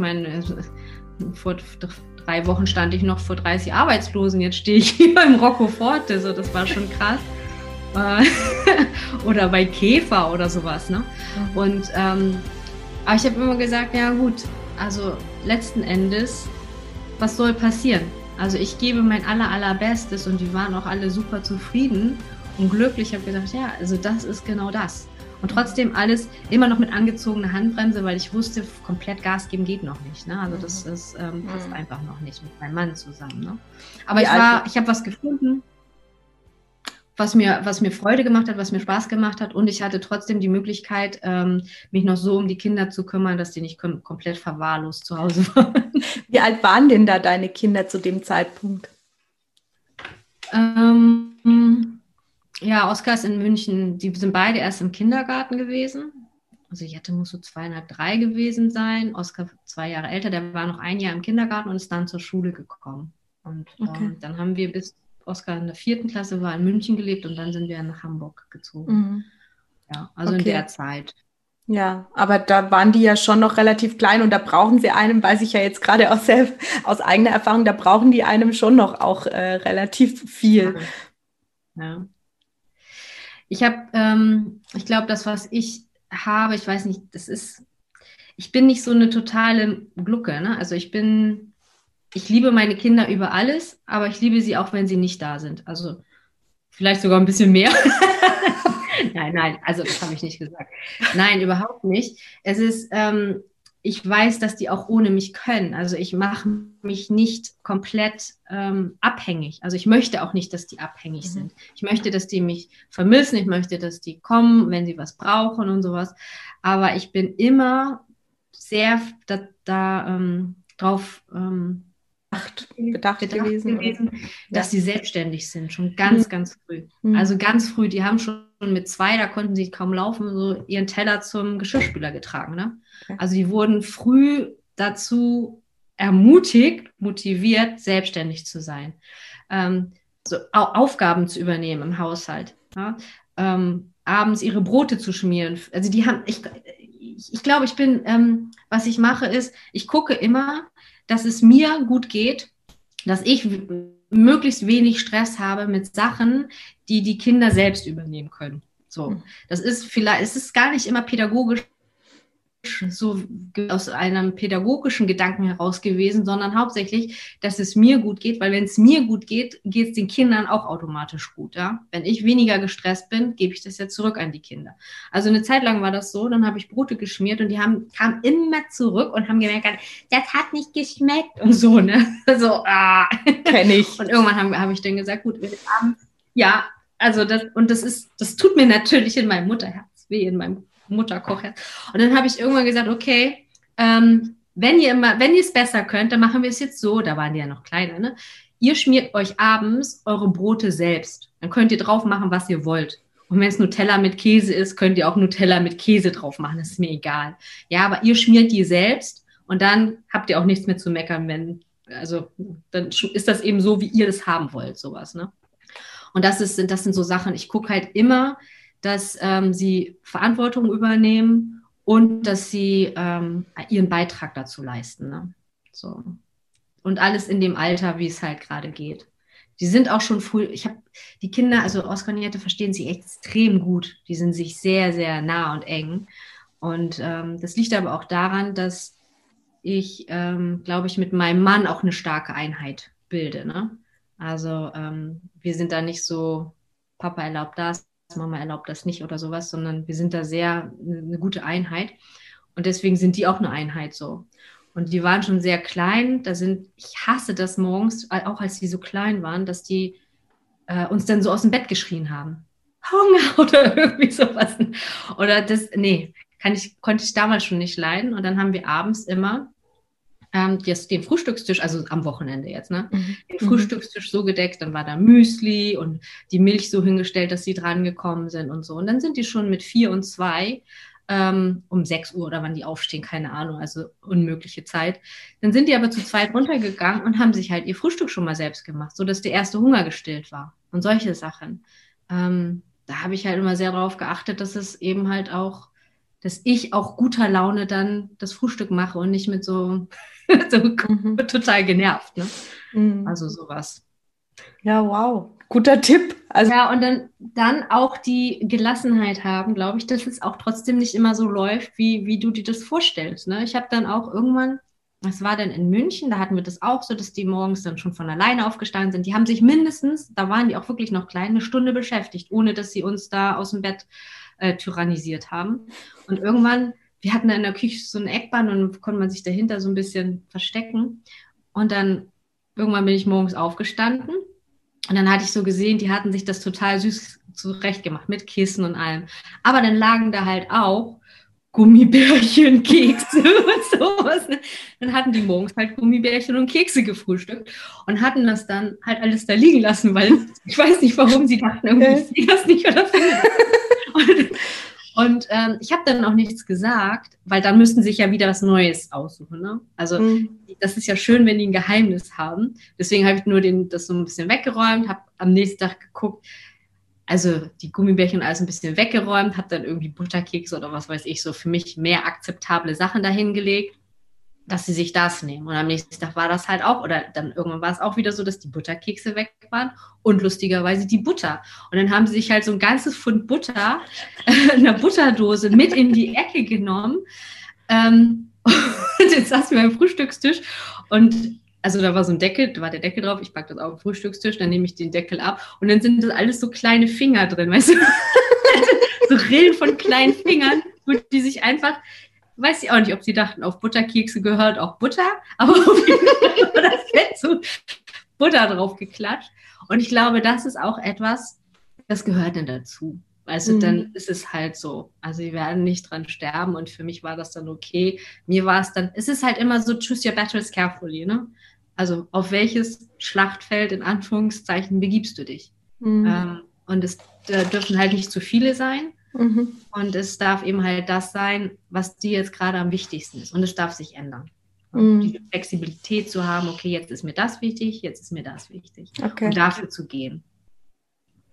meine, vor drei Wochen stand ich noch vor 30 Arbeitslosen, jetzt stehe ich hier beim Rocco Forte, so das war schon krass. Äh, oder bei Käfer oder sowas. Ne? Und ähm, aber ich habe immer gesagt, ja gut, also letzten Endes, was soll passieren? Also ich gebe mein aller allerbestes und die waren auch alle super zufrieden und glücklich. Ich habe gesagt, ja, also das ist genau das. Und trotzdem alles immer noch mit angezogener Handbremse, weil ich wusste, komplett Gas geben geht noch nicht. Ne? Also das mhm. ist, ähm, passt mhm. einfach noch nicht mit meinem Mann zusammen. Ne? Aber Wie ich war, ich habe was gefunden, was mir, was mir Freude gemacht hat, was mir Spaß gemacht hat. Und ich hatte trotzdem die Möglichkeit, ähm, mich noch so um die Kinder zu kümmern, dass die nicht kom komplett verwahrlost zu Hause waren. Wie alt waren denn da deine Kinder zu dem Zeitpunkt? Ähm, ja, Oskar ist in München, die sind beide erst im Kindergarten gewesen. Also Jette muss so zweieinhalb, drei gewesen sein. Oskar zwei Jahre älter, der war noch ein Jahr im Kindergarten und ist dann zur Schule gekommen. Und okay. ähm, dann haben wir bis Oskar in der vierten Klasse war in München gelebt und dann sind wir nach Hamburg gezogen. Mhm. Ja, also okay. in der Zeit. Ja, aber da waren die ja schon noch relativ klein und da brauchen sie einem, weiß ich ja jetzt gerade aus, aus eigener Erfahrung, da brauchen die einem schon noch auch äh, relativ viel. Ja. Ich habe, ähm, ich glaube, das, was ich habe, ich weiß nicht, das ist, ich bin nicht so eine totale Glucke. Ne? Also ich bin, ich liebe meine Kinder über alles, aber ich liebe sie auch, wenn sie nicht da sind. Also vielleicht sogar ein bisschen mehr. nein, nein, also das habe ich nicht gesagt. Nein, überhaupt nicht. Es ist, ähm, ich weiß, dass die auch ohne mich können. Also ich mache mich nicht komplett ähm, abhängig. Also ich möchte auch nicht, dass die abhängig mhm. sind. Ich möchte, dass die mich vermissen. Ich möchte, dass die kommen, wenn sie was brauchen und sowas. Aber ich bin immer sehr da, da ähm, drauf ähm, bedacht, bedacht, bedacht gewesen, gewesen dass sie selbstständig sind, schon ganz, mhm. ganz früh. Mhm. Also ganz früh, die haben schon mit zwei, da konnten sie kaum laufen, so ihren Teller zum Geschirrspüler getragen. Ne? Okay. Also die wurden früh dazu ermutigt, motiviert, selbstständig zu sein, ähm, so Aufgaben zu übernehmen im Haushalt. Ja? Ähm, abends ihre Brote zu schmieren. Also die haben, ich, ich, ich glaube, ich bin, ähm, was ich mache, ist, ich gucke immer, dass es mir gut geht, dass ich möglichst wenig Stress habe mit Sachen, die die Kinder selbst übernehmen können. So, hm. das ist vielleicht, es ist gar nicht immer pädagogisch so aus einem pädagogischen Gedanken heraus gewesen, sondern hauptsächlich, dass es mir gut geht, weil wenn es mir gut geht, geht es den Kindern auch automatisch gut. Ja? Wenn ich weniger gestresst bin, gebe ich das ja zurück an die Kinder. Also eine Zeit lang war das so, dann habe ich Brote geschmiert und die haben, kamen immer zurück und haben gemerkt, das hat nicht geschmeckt und so, ne? So, ah. Kenn ich. Und irgendwann habe hab ich dann gesagt, gut, abends, ja, also das, und das ist, das tut mir natürlich in meinem Mutterherz weh, in meinem Mutterkochherz. Und dann habe ich irgendwann gesagt, okay, ähm, wenn ihr immer, wenn ihr es besser könnt, dann machen wir es jetzt so, da waren die ja noch kleiner, ne? Ihr schmiert euch abends eure Brote selbst. Dann könnt ihr drauf machen, was ihr wollt. Und wenn es Nutella mit Käse ist, könnt ihr auch Nutella mit Käse drauf machen. Das ist mir egal. Ja, aber ihr schmiert die selbst und dann habt ihr auch nichts mehr zu meckern, wenn, also dann ist das eben so, wie ihr das haben wollt, sowas, ne? Und das ist, das sind so Sachen, ich gucke halt immer, dass ähm, sie Verantwortung übernehmen und dass sie ähm, ihren Beitrag dazu leisten. Ne? So. Und alles in dem Alter, wie es halt gerade geht. Die sind auch schon früh, ich habe die Kinder, also Oskar und Jette verstehen sich extrem gut. Die sind sich sehr, sehr nah und eng. Und ähm, das liegt aber auch daran, dass ich, ähm, glaube ich, mit meinem Mann auch eine starke Einheit bilde. Ne? Also ähm, wir sind da nicht so, Papa erlaubt das, Mama erlaubt das nicht oder sowas, sondern wir sind da sehr eine gute Einheit. Und deswegen sind die auch eine Einheit so. Und die waren schon sehr klein. Da sind, ich hasse das morgens, auch als die so klein waren, dass die äh, uns dann so aus dem Bett geschrien haben. Hunger oder irgendwie sowas. Oder das, nee, kann ich, konnte ich damals schon nicht leiden. Und dann haben wir abends immer ähm, das, den Frühstückstisch, also am Wochenende jetzt, ne? Mhm. Den Frühstückstisch so gedeckt, dann war da Müsli und die Milch so hingestellt, dass sie dran gekommen sind und so. Und dann sind die schon mit vier und zwei ähm, um sechs Uhr oder wann die aufstehen, keine Ahnung, also unmögliche Zeit. Dann sind die aber zu zweit runtergegangen und haben sich halt ihr Frühstück schon mal selbst gemacht, sodass der erste Hunger gestillt war und solche Sachen. Ähm, da habe ich halt immer sehr darauf geachtet, dass es eben halt auch dass ich auch guter Laune dann das Frühstück mache und nicht mit so, so mhm. total genervt. Ne? Mhm. Also sowas. Ja, wow. Guter Tipp. Also ja, und dann, dann auch die Gelassenheit haben, glaube ich, dass es auch trotzdem nicht immer so läuft, wie, wie du dir das vorstellst. Ne? Ich habe dann auch irgendwann, das war dann in München, da hatten wir das auch so, dass die morgens dann schon von alleine aufgestanden sind. Die haben sich mindestens, da waren die auch wirklich noch klein, eine Stunde beschäftigt, ohne dass sie uns da aus dem Bett äh, tyrannisiert haben. Und irgendwann, wir hatten da in der Küche so ein Eckband und konnte man sich dahinter so ein bisschen verstecken. Und dann irgendwann bin ich morgens aufgestanden und dann hatte ich so gesehen, die hatten sich das total süß zurechtgemacht mit Kissen und allem. Aber dann lagen da halt auch Gummibärchen, Kekse und sowas. Dann hatten die morgens halt Gummibärchen und Kekse gefrühstückt und hatten das dann halt alles da liegen lassen, weil ich weiß nicht, warum sie dachten, irgendwie sehe das nicht oder und, und ähm, ich habe dann auch nichts gesagt, weil dann müssten sie sich ja wieder was Neues aussuchen. Ne? Also mhm. das ist ja schön, wenn die ein Geheimnis haben. Deswegen habe ich nur den, das so ein bisschen weggeräumt, habe am nächsten Tag geguckt, also die Gummibärchen alles ein bisschen weggeräumt, habe dann irgendwie Butterkekse oder was weiß ich, so für mich mehr akzeptable Sachen dahingelegt dass sie sich das nehmen. Und am nächsten Tag war das halt auch, oder dann irgendwann war es auch wieder so, dass die Butterkekse weg waren und lustigerweise die Butter. Und dann haben sie sich halt so ein ganzes Pfund Butter in der Butterdose mit in die Ecke genommen. Ähm, und jetzt saßen wir am Frühstückstisch und also da war so ein Deckel, da war der Deckel drauf, ich packe das auf den Frühstückstisch, dann nehme ich den Deckel ab und dann sind das alles so kleine Finger drin, weißt du? so Rillen von kleinen Fingern, die sich einfach weiß ich auch nicht, ob sie dachten, auf Butterkekse gehört auch Butter, aber auf jeden Fall war das Fett so Butter drauf geklatscht. Und ich glaube, das ist auch etwas, das gehört dann dazu. Also mhm. dann ist es halt so. Also sie werden nicht dran sterben und für mich war das dann okay. Mir war es dann, es ist halt immer so, choose your battles carefully, ne? Also auf welches Schlachtfeld in Anführungszeichen begibst du dich? Mhm. Ähm, und es dürfen halt nicht zu viele sein. Mhm. Und es darf eben halt das sein, was dir jetzt gerade am wichtigsten ist. Und es darf sich ändern. Mhm. Die Flexibilität zu haben, okay, jetzt ist mir das wichtig, jetzt ist mir das wichtig. Okay. Und dafür zu gehen.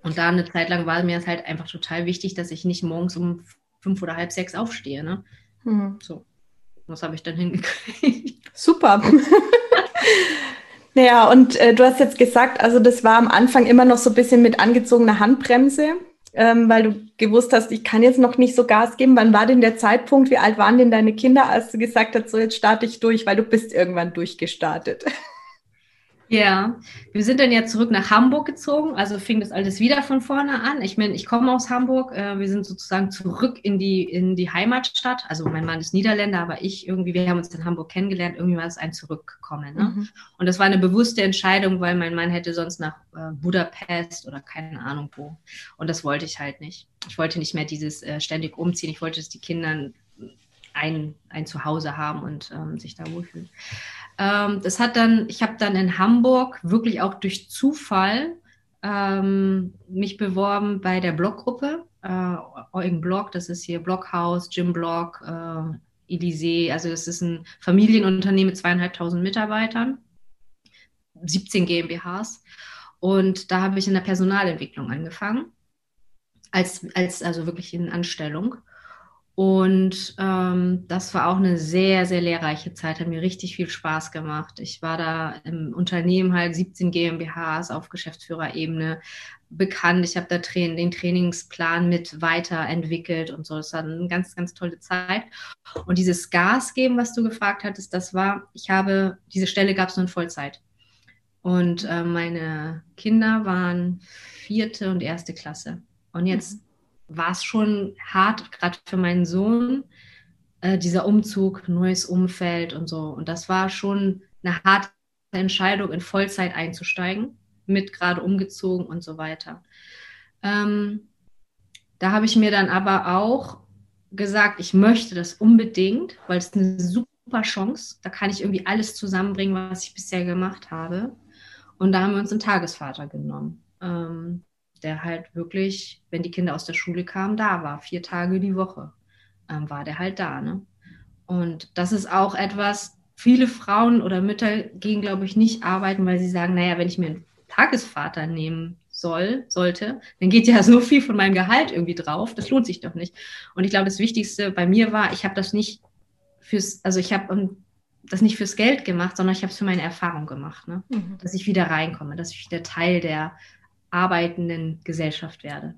Und da eine Zeit lang war mir es halt einfach total wichtig, dass ich nicht morgens um fünf oder halb sechs aufstehe. Ne? Mhm. So. Was habe ich dann hingekriegt? Super. naja, und äh, du hast jetzt gesagt, also das war am Anfang immer noch so ein bisschen mit angezogener Handbremse ähm, weil du gewusst hast, ich kann jetzt noch nicht so Gas geben. Wann war denn der Zeitpunkt? Wie alt waren denn deine Kinder, als du gesagt hast, so jetzt starte ich durch, weil du bist irgendwann durchgestartet? Ja, wir sind dann ja zurück nach Hamburg gezogen, also fing das alles wieder von vorne an. Ich meine, ich komme aus Hamburg, äh, wir sind sozusagen zurück in die, in die Heimatstadt. Also mein Mann ist Niederländer, aber ich irgendwie, wir haben uns in Hamburg kennengelernt, irgendwie war es ein Zurückkommen. Ne? Mhm. Und das war eine bewusste Entscheidung, weil mein Mann hätte sonst nach äh, Budapest oder keine Ahnung wo. Und das wollte ich halt nicht. Ich wollte nicht mehr dieses äh, ständig umziehen. Ich wollte, dass die Kinder ein, ein Zuhause haben und ähm, sich da wohlfühlen. Ähm, das hat dann, ich habe dann in Hamburg wirklich auch durch Zufall ähm, mich beworben bei der Bloggruppe, äh, Eugen Blog, das ist hier Bloghaus, Jim Blog, äh, Elysee, also das ist ein Familienunternehmen mit zweieinhalbtausend Mitarbeitern, 17 GmbHs. Und da habe ich in der Personalentwicklung angefangen, als, als also wirklich in Anstellung. Und ähm, das war auch eine sehr, sehr lehrreiche Zeit, hat mir richtig viel Spaß gemacht. Ich war da im Unternehmen halt 17 GmbHs auf Geschäftsführerebene bekannt. Ich habe da tra den Trainingsplan mit weiterentwickelt und so. Das war eine ganz, ganz tolle Zeit. Und dieses Gas geben, was du gefragt hattest, das war, ich habe, diese Stelle gab es nur in Vollzeit. Und äh, meine Kinder waren vierte und erste Klasse. Und jetzt mhm war es schon hart, gerade für meinen Sohn, äh, dieser Umzug, neues Umfeld und so. Und das war schon eine harte Entscheidung, in Vollzeit einzusteigen, mit gerade umgezogen und so weiter. Ähm, da habe ich mir dann aber auch gesagt, ich möchte das unbedingt, weil es eine super Chance. Da kann ich irgendwie alles zusammenbringen, was ich bisher gemacht habe. Und da haben wir uns einen Tagesvater genommen. Ähm, der halt wirklich, wenn die Kinder aus der Schule kamen, da war. Vier Tage die Woche ähm, war der halt da. Ne? Und das ist auch etwas, viele Frauen oder Mütter gehen, glaube ich, nicht arbeiten, weil sie sagen, naja, wenn ich mir einen Tagesvater nehmen soll, sollte, dann geht ja so viel von meinem Gehalt irgendwie drauf. Das lohnt sich doch nicht. Und ich glaube, das Wichtigste bei mir war, ich habe das nicht fürs, also ich habe ähm, das nicht fürs Geld gemacht, sondern ich habe es für meine Erfahrung gemacht, ne? Mhm. dass ich wieder reinkomme, dass ich wieder Teil der arbeitenden Gesellschaft werde.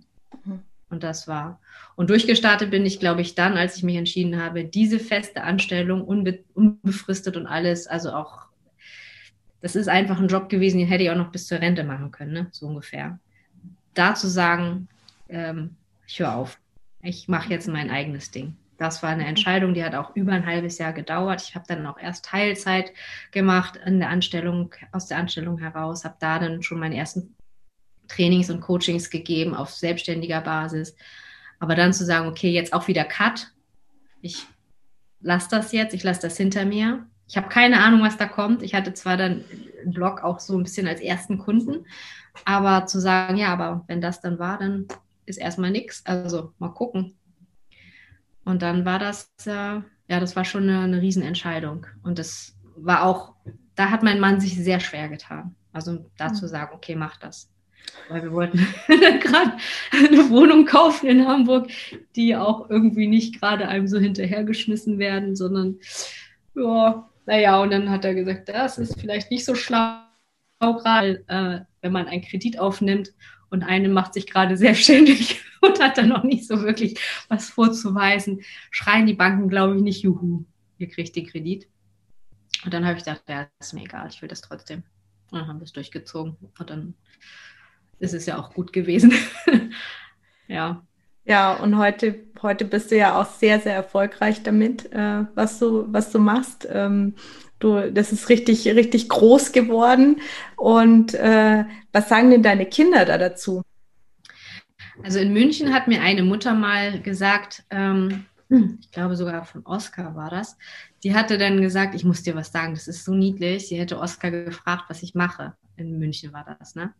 Mhm. Und das war. Und durchgestartet bin ich, glaube ich, dann, als ich mich entschieden habe, diese feste Anstellung, unbe unbefristet und alles, also auch, das ist einfach ein Job gewesen, den hätte ich auch noch bis zur Rente machen können, ne? so ungefähr. Da zu sagen, ähm, ich höre auf, ich mache jetzt mein eigenes Ding. Das war eine Entscheidung, die hat auch über ein halbes Jahr gedauert. Ich habe dann auch erst Teilzeit gemacht in der Anstellung, aus der Anstellung heraus, habe da dann schon meine ersten Trainings und Coachings gegeben auf selbstständiger Basis. Aber dann zu sagen, okay, jetzt auch wieder Cut. Ich lasse das jetzt, ich lasse das hinter mir. Ich habe keine Ahnung, was da kommt. Ich hatte zwar dann einen Blog auch so ein bisschen als ersten Kunden, aber zu sagen, ja, aber wenn das dann war, dann ist erstmal nichts. Also mal gucken. Und dann war das, äh, ja, das war schon eine, eine Riesenentscheidung. Und das war auch, da hat mein Mann sich sehr schwer getan. Also dazu mhm. sagen, okay, mach das weil wir wollten gerade eine Wohnung kaufen in Hamburg, die auch irgendwie nicht gerade einem so hinterhergeschmissen werden, sondern ja, naja, und dann hat er gesagt, das ist vielleicht nicht so schlau, gerade äh, wenn man einen Kredit aufnimmt und eine macht sich gerade selbstständig und hat dann noch nicht so wirklich was vorzuweisen, schreien die Banken, glaube ich, nicht, juhu, ihr kriegt den Kredit. Und dann habe ich gedacht, ja, ist mir egal, ich will das trotzdem. Und dann haben wir es durchgezogen. Und dann ist es ja auch gut gewesen. ja. Ja, und heute, heute bist du ja auch sehr, sehr erfolgreich damit, äh, was, du, was du machst. Ähm, du, das ist richtig, richtig groß geworden. Und äh, was sagen denn deine Kinder da dazu? Also in München hat mir eine Mutter mal gesagt, ähm, ich glaube sogar von Oscar war das, die hatte dann gesagt, ich muss dir was sagen, das ist so niedlich. Sie hätte Oscar gefragt, was ich mache. In München war das, ne?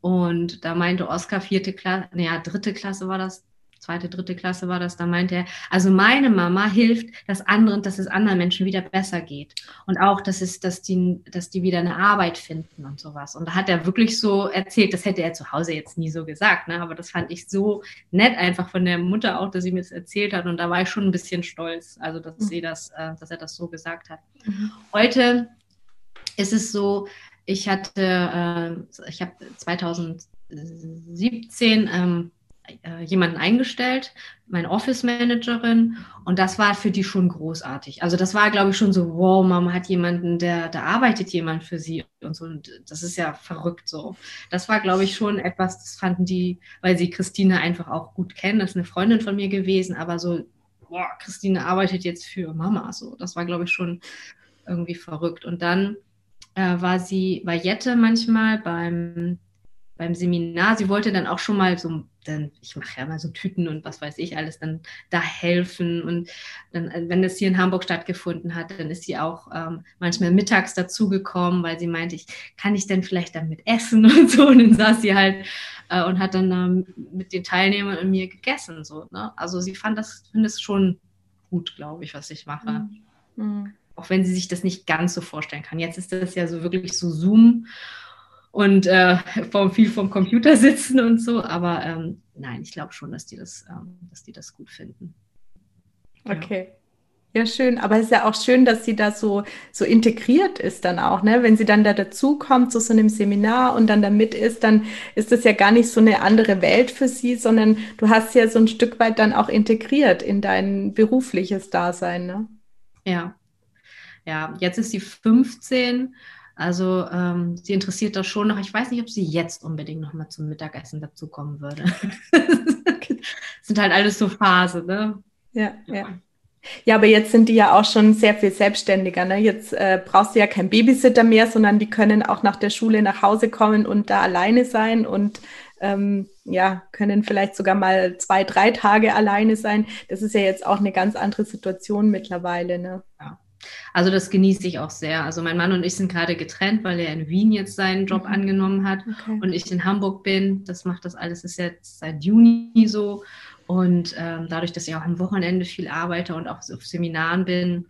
Und da meinte Oskar, vierte Klasse, naja, dritte Klasse war das, zweite, dritte Klasse war das, da meinte er, also meine Mama hilft, dass anderen, dass es anderen Menschen wieder besser geht. Und auch, dass es, dass die, dass die wieder eine Arbeit finden und sowas. Und da hat er wirklich so erzählt, das hätte er zu Hause jetzt nie so gesagt, ne? Aber das fand ich so nett einfach von der Mutter auch, dass sie mir das erzählt hat. Und da war ich schon ein bisschen stolz, also dass mhm. sie das, äh, dass er das so gesagt hat. Mhm. Heute ist es so, ich hatte, äh, ich habe 2017 ähm, äh, jemanden eingestellt, meine Office Managerin, und das war für die schon großartig. Also das war, glaube ich, schon so, wow, Mama hat jemanden, der, da arbeitet jemand für sie und so. Und das ist ja verrückt so. Das war, glaube ich, schon etwas, das fanden die, weil sie Christine einfach auch gut kennen. Das ist eine Freundin von mir gewesen, aber so, boah, Christine arbeitet jetzt für Mama. So, das war, glaube ich, schon irgendwie verrückt. Und dann äh, war sie, war Jette manchmal beim, beim Seminar. Sie wollte dann auch schon mal so, dann, ich mache ja mal so Tüten und was weiß ich alles, dann da helfen. Und dann, wenn das hier in Hamburg stattgefunden hat, dann ist sie auch ähm, manchmal mittags dazugekommen, weil sie meinte, ich kann ich denn vielleicht damit essen und so. Und dann saß sie halt äh, und hat dann ähm, mit den Teilnehmern und mir gegessen. So, ne? Also sie fand das, findet es schon gut, glaube ich, was ich mache. Mhm. Auch wenn sie sich das nicht ganz so vorstellen kann. Jetzt ist das ja so wirklich so Zoom und äh, vom, viel vom Computer sitzen und so, aber ähm, nein, ich glaube schon, dass die das, ähm, dass die das gut finden. Okay. Ja, schön. Aber es ist ja auch schön, dass sie da so, so integriert ist dann auch, ne? Wenn sie dann da dazukommt zu so einem Seminar und dann da mit ist, dann ist das ja gar nicht so eine andere Welt für sie, sondern du hast ja so ein Stück weit dann auch integriert in dein berufliches Dasein, ne? Ja, ja, jetzt ist sie 15. Also ähm, sie interessiert das schon noch. Ich weiß nicht, ob sie jetzt unbedingt noch mal zum Mittagessen dazukommen würde. das sind halt alles so Phasen, ne? Ja, ja. Ja, aber jetzt sind die ja auch schon sehr viel selbstständiger. Ne? Jetzt äh, brauchst du ja keinen Babysitter mehr, sondern die können auch nach der Schule nach Hause kommen und da alleine sein und ähm, ja, können vielleicht sogar mal zwei, drei Tage alleine sein. Das ist ja jetzt auch eine ganz andere Situation mittlerweile. Ne? Ja. Also das genieße ich auch sehr. Also mein Mann und ich sind gerade getrennt, weil er in Wien jetzt seinen Job mhm. angenommen hat okay. und ich in Hamburg bin. Das macht das alles ist jetzt seit Juni so. Und ähm, dadurch, dass ich auch am Wochenende viel arbeite und auch auf Seminaren bin,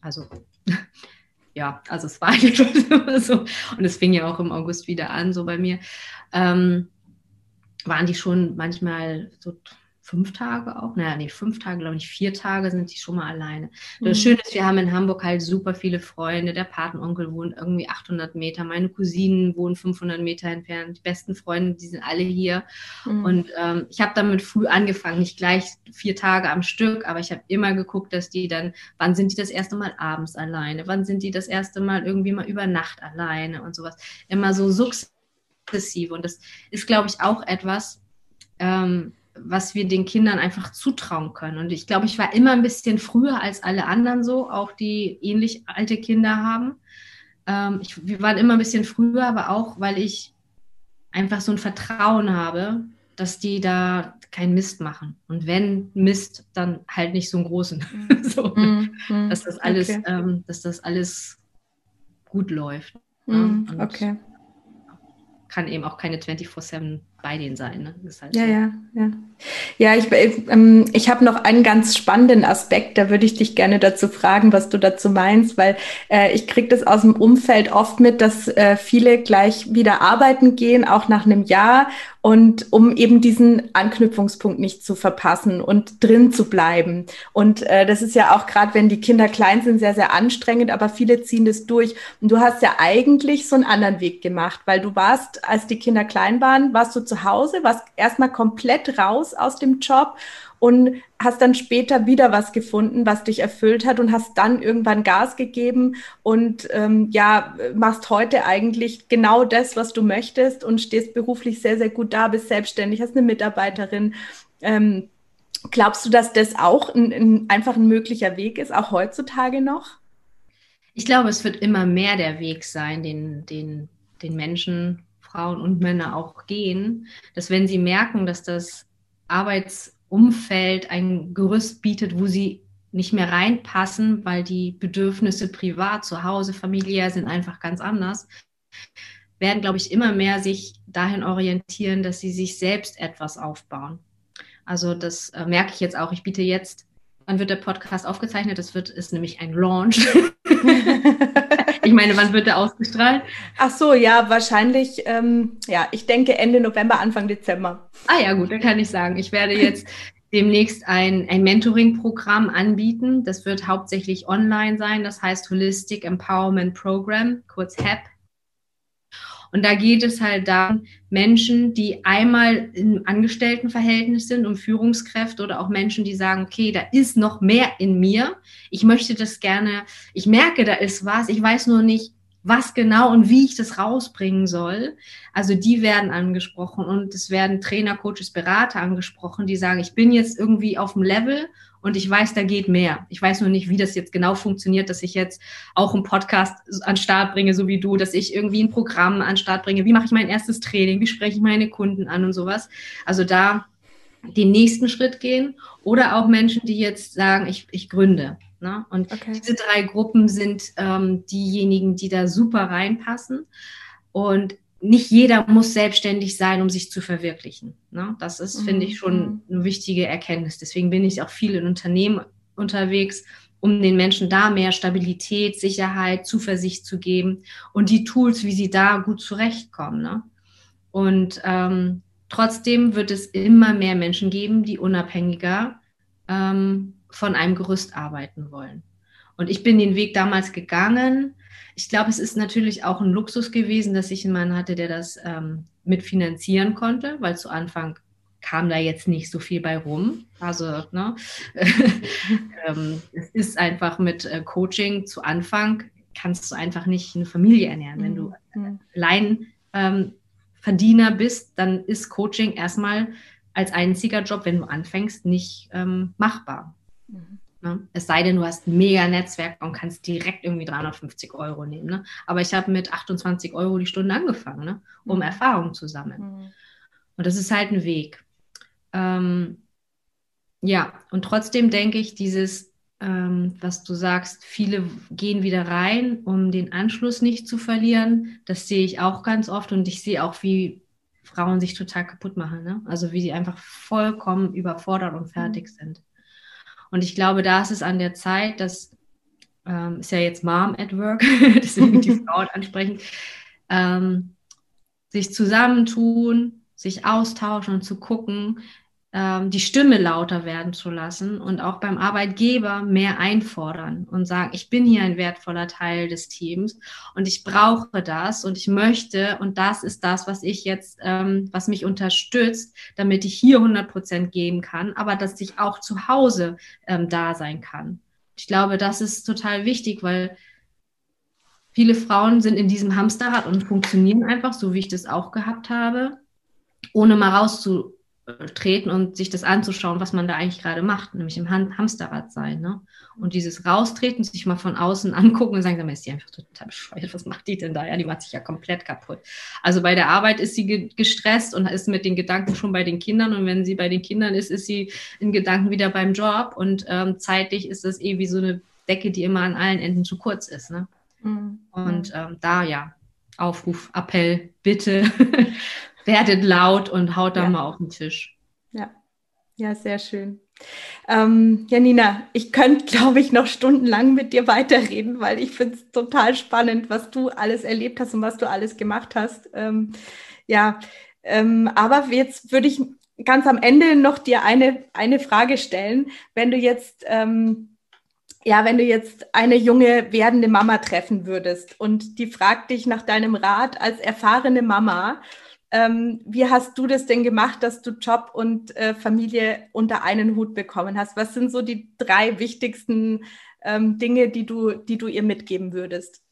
also ja, also es war immer so. Und es fing ja auch im August wieder an, so bei mir. Ähm, waren die schon manchmal so fünf Tage auch, naja, nee, fünf Tage, glaube ich, vier Tage sind die schon mal alleine. Mhm. Das Schöne ist, wir haben in Hamburg halt super viele Freunde. Der Patenonkel wohnt irgendwie 800 Meter, meine Cousinen wohnen 500 Meter entfernt, die besten Freunde, die sind alle hier. Mhm. Und ähm, ich habe damit früh angefangen, nicht gleich vier Tage am Stück, aber ich habe immer geguckt, dass die dann, wann sind die das erste Mal abends alleine, wann sind die das erste Mal irgendwie mal über Nacht alleine und sowas. Immer so sukzessive. Und das ist, glaube ich, auch etwas, ähm, was wir den Kindern einfach zutrauen können. Und ich glaube, ich war immer ein bisschen früher als alle anderen so, auch die ähnlich alte Kinder haben. Ähm, ich, wir waren immer ein bisschen früher, aber auch, weil ich einfach so ein Vertrauen habe, dass die da keinen Mist machen. Und wenn Mist, dann halt nicht so einen großen. So, mm, mm, dass das alles, okay. ähm, dass das alles gut läuft. Mm, okay. Kann eben auch keine 24-7 bei denen sein. Ne? Halt ja, so. ja, ja. Ja, ich, ähm, ich habe noch einen ganz spannenden Aspekt, da würde ich dich gerne dazu fragen, was du dazu meinst, weil äh, ich kriege das aus dem Umfeld oft mit, dass äh, viele gleich wieder arbeiten gehen, auch nach einem Jahr und um eben diesen Anknüpfungspunkt nicht zu verpassen und drin zu bleiben. Und äh, das ist ja auch gerade, wenn die Kinder klein sind, sehr, sehr anstrengend, aber viele ziehen das durch. Und du hast ja eigentlich so einen anderen Weg gemacht, weil du warst, als die Kinder klein waren, warst du zu Hause, warst erstmal komplett raus aus dem Job und hast dann später wieder was gefunden, was dich erfüllt hat und hast dann irgendwann Gas gegeben und ähm, ja, machst heute eigentlich genau das, was du möchtest und stehst beruflich sehr, sehr gut da, bist selbstständig, hast eine Mitarbeiterin. Ähm, glaubst du, dass das auch ein, ein, einfach ein möglicher Weg ist, auch heutzutage noch? Ich glaube, es wird immer mehr der Weg sein, den, den, den Menschen Frauen und Männer auch gehen, dass wenn sie merken, dass das Arbeitsumfeld ein Gerüst bietet, wo sie nicht mehr reinpassen, weil die Bedürfnisse privat, zu Hause, familiär sind einfach ganz anders, werden, glaube ich, immer mehr sich dahin orientieren, dass sie sich selbst etwas aufbauen. Also das äh, merke ich jetzt auch. Ich biete jetzt, wann wird der Podcast aufgezeichnet? Das wird, ist nämlich ein Launch. ich meine, wann wird er ausgestrahlt? Ach so, ja, wahrscheinlich, ähm, ja, ich denke Ende November, Anfang Dezember. Ah ja, gut, dann kann ich sagen, ich werde jetzt demnächst ein, ein Mentoring-Programm anbieten. Das wird hauptsächlich online sein. Das heißt Holistic Empowerment Program, kurz HEP. Und da geht es halt darum, Menschen, die einmal im Angestelltenverhältnis sind, um Führungskräfte oder auch Menschen, die sagen, okay, da ist noch mehr in mir. Ich möchte das gerne, ich merke, da ist was, ich weiß nur nicht, was genau und wie ich das rausbringen soll. Also die werden angesprochen und es werden Trainer, Coaches, Berater angesprochen, die sagen, ich bin jetzt irgendwie auf dem Level und ich weiß, da geht mehr. Ich weiß nur nicht, wie das jetzt genau funktioniert, dass ich jetzt auch einen Podcast an Start bringe, so wie du, dass ich irgendwie ein Programm an Start bringe. Wie mache ich mein erstes Training? Wie spreche ich meine Kunden an und sowas? Also da den nächsten Schritt gehen oder auch Menschen, die jetzt sagen, ich, ich gründe. Ne? Und okay. diese drei Gruppen sind ähm, diejenigen, die da super reinpassen. Und nicht jeder muss selbstständig sein, um sich zu verwirklichen. Ne? Das ist, mhm. finde ich, schon mhm. eine wichtige Erkenntnis. Deswegen bin ich auch viel in Unternehmen unterwegs, um den Menschen da mehr Stabilität, Sicherheit, Zuversicht zu geben und die Tools, wie sie da gut zurechtkommen. Ne? Und ähm, trotzdem wird es immer mehr Menschen geben, die unabhängiger ähm, von einem Gerüst arbeiten wollen. Und ich bin den Weg damals gegangen, ich glaube, es ist natürlich auch ein Luxus gewesen, dass ich einen Mann hatte, der das ähm, mitfinanzieren konnte, weil zu Anfang kam da jetzt nicht so viel bei rum. Also ne, ähm, es ist einfach mit äh, Coaching zu Anfang kannst du einfach nicht eine Familie ernähren. Wenn du mhm. allein ähm, Verdiener bist, dann ist Coaching erstmal als einziger Job, wenn du anfängst, nicht ähm, machbar. Mhm. Ne? Es sei denn, du hast ein mega Netzwerk und kannst direkt irgendwie 350 Euro nehmen. Ne? Aber ich habe mit 28 Euro die Stunde angefangen, ne? um mhm. Erfahrung zu sammeln. Mhm. Und das ist halt ein Weg. Ähm, ja, und trotzdem denke ich, dieses, ähm, was du sagst, viele gehen wieder rein, um den Anschluss nicht zu verlieren. Das sehe ich auch ganz oft und ich sehe auch, wie Frauen sich total kaputt machen. Ne? Also wie sie einfach vollkommen überfordert und fertig mhm. sind. Und ich glaube, da ist es an der Zeit, dass ähm, ist ja jetzt Mom at Work, deswegen die Frauen ansprechen, ähm, sich zusammentun, sich austauschen und zu gucken, ähm, die Stimme lauter werden zu lassen und auch beim Arbeitgeber mehr einfordern und sagen, ich bin hier ein wertvoller Teil des Teams und ich brauche das und ich möchte und das ist das, was ich jetzt, ähm, was mich unterstützt, damit ich hier 100 Prozent geben kann, aber dass ich auch zu Hause ähm, da sein kann. Ich glaube, das ist total wichtig, weil viele Frauen sind in diesem Hamsterrad und funktionieren einfach so, wie ich das auch gehabt habe, ohne mal rauszu treten und sich das anzuschauen, was man da eigentlich gerade macht, nämlich im Hamsterrad sein. Ne? Und dieses Raustreten, sich mal von außen angucken und sagen, ist die einfach total bescheuert, was macht die denn da? Ja, die macht sich ja komplett kaputt. Also bei der Arbeit ist sie ge gestresst und ist mit den Gedanken schon bei den Kindern und wenn sie bei den Kindern ist, ist sie in Gedanken wieder beim Job und ähm, zeitlich ist das eh wie so eine Decke, die immer an allen Enden zu kurz ist. Ne? Mhm. Und ähm, da ja, Aufruf, Appell, bitte werdet laut und haut da ja. mal auf den Tisch. Ja, ja, sehr schön. Ähm, Janina, ich könnte, glaube ich, noch stundenlang mit dir weiterreden, weil ich finde es total spannend, was du alles erlebt hast und was du alles gemacht hast. Ähm, ja, ähm, aber jetzt würde ich ganz am Ende noch dir eine, eine Frage stellen. Wenn du jetzt, ähm, ja, wenn du jetzt eine junge werdende Mama treffen würdest und die fragt dich nach deinem Rat als erfahrene Mama, ähm, wie hast du das denn gemacht, dass du Job und äh, Familie unter einen Hut bekommen hast? Was sind so die drei wichtigsten ähm, Dinge, die du, die du ihr mitgeben würdest?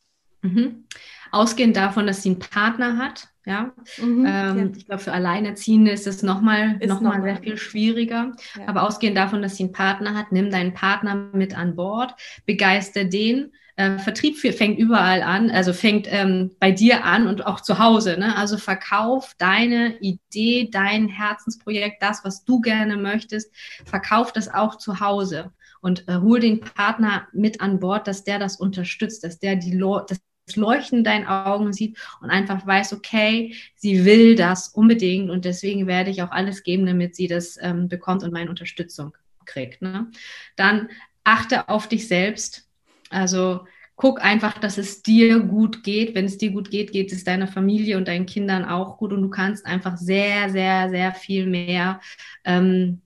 Mhm. Ausgehend davon, dass sie einen Partner hat, ja. Mhm, ähm, ja. Ich glaube, für Alleinerziehende ist es nochmal noch mal sehr viel schwieriger. Ja. Aber ausgehend davon, dass sie einen Partner hat, nimm deinen Partner mit an Bord, begeister den, äh, Vertrieb fängt überall an, also fängt ähm, bei dir an und auch zu Hause. Ne? Also verkauf deine Idee, dein Herzensprojekt, das, was du gerne möchtest, verkauf das auch zu Hause und äh, hol den Partner mit an Bord, dass der das unterstützt, dass der die das Leuchten in deinen Augen sieht und einfach weiß, okay, sie will das unbedingt und deswegen werde ich auch alles geben, damit sie das ähm, bekommt und meine Unterstützung kriegt. Ne? Dann achte auf dich selbst also guck einfach, dass es dir gut geht. Wenn es dir gut geht, geht es deiner Familie und deinen Kindern auch gut und du kannst einfach sehr, sehr, sehr viel mehr ähm,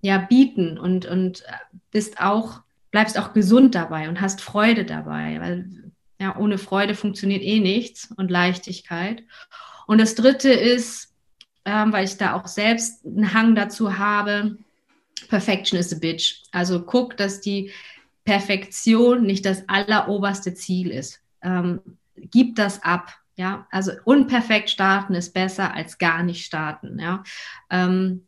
ja, bieten und, und bist auch, bleibst auch gesund dabei und hast Freude dabei, weil ja, ohne Freude funktioniert eh nichts und Leichtigkeit. Und das dritte ist, ähm, weil ich da auch selbst einen Hang dazu habe, Perfection is a bitch. Also guck, dass die Perfektion nicht das alleroberste Ziel ist. Ähm, gib das ab. Ja, also unperfekt starten ist besser als gar nicht starten. Ja, ähm,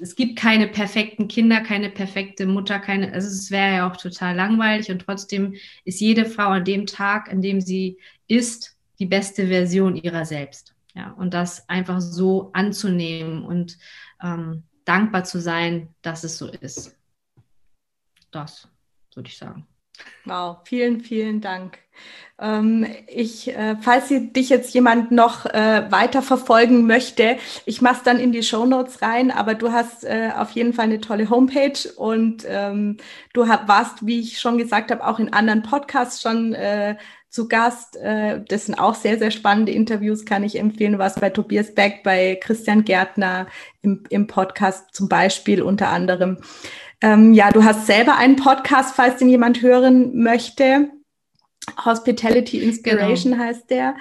es gibt keine perfekten Kinder, keine perfekte Mutter, keine, also es wäre ja auch total langweilig und trotzdem ist jede Frau an dem Tag, an dem sie ist, die beste Version ihrer selbst. Ja, und das einfach so anzunehmen und ähm, dankbar zu sein, dass es so ist. Das würde ich sagen. Wow, vielen, vielen Dank. Ähm, ich, äh, falls dich jetzt jemand noch äh, weiter verfolgen möchte, ich mache es dann in die Show Notes rein, aber du hast äh, auf jeden Fall eine tolle Homepage und ähm, du hab, warst, wie ich schon gesagt habe, auch in anderen Podcasts schon äh, zu Gast. Äh, das sind auch sehr, sehr spannende Interviews, kann ich empfehlen. Du warst bei Tobias Beck, bei Christian Gärtner im, im Podcast zum Beispiel unter anderem. Ähm, ja, du hast selber einen Podcast, falls den jemand hören möchte. Hospitality Inspiration genau. heißt der.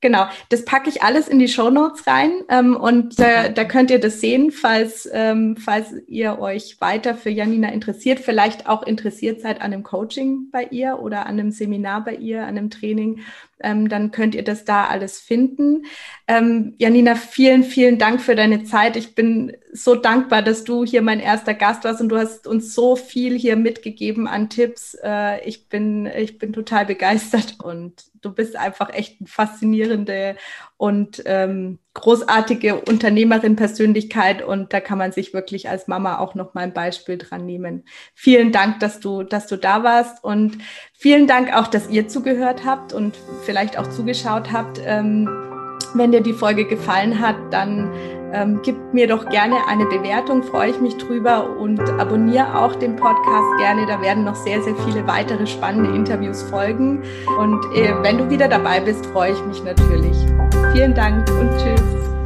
Genau, das packe ich alles in die Show Notes rein ähm, und äh, da könnt ihr das sehen, falls, ähm, falls ihr euch weiter für Janina interessiert, vielleicht auch interessiert seid an einem Coaching bei ihr oder an einem Seminar bei ihr, an einem Training ähm, dann könnt ihr das da alles finden. Ähm, Janina, vielen, vielen Dank für deine Zeit. Ich bin so dankbar, dass du hier mein erster Gast warst und du hast uns so viel hier mitgegeben an Tipps. Äh, ich, bin, ich bin total begeistert und du bist einfach echt eine faszinierende und ähm, großartige Unternehmerin, Persönlichkeit und da kann man sich wirklich als Mama auch noch mal ein Beispiel dran nehmen. Vielen Dank, dass du, dass du da warst und vielen Dank auch, dass ihr zugehört habt und vielleicht auch zugeschaut habt. Ähm, wenn dir die Folge gefallen hat, dann Ähm, gib mir doch gerne eine Bewertung, freue ich mich drüber und abonniere auch den Podcast gerne. Da werden noch sehr, sehr viele weitere spannende Interviews folgen. Und äh, wenn du wieder dabei bist, freue ich mich natürlich. Vielen Dank und tschüss.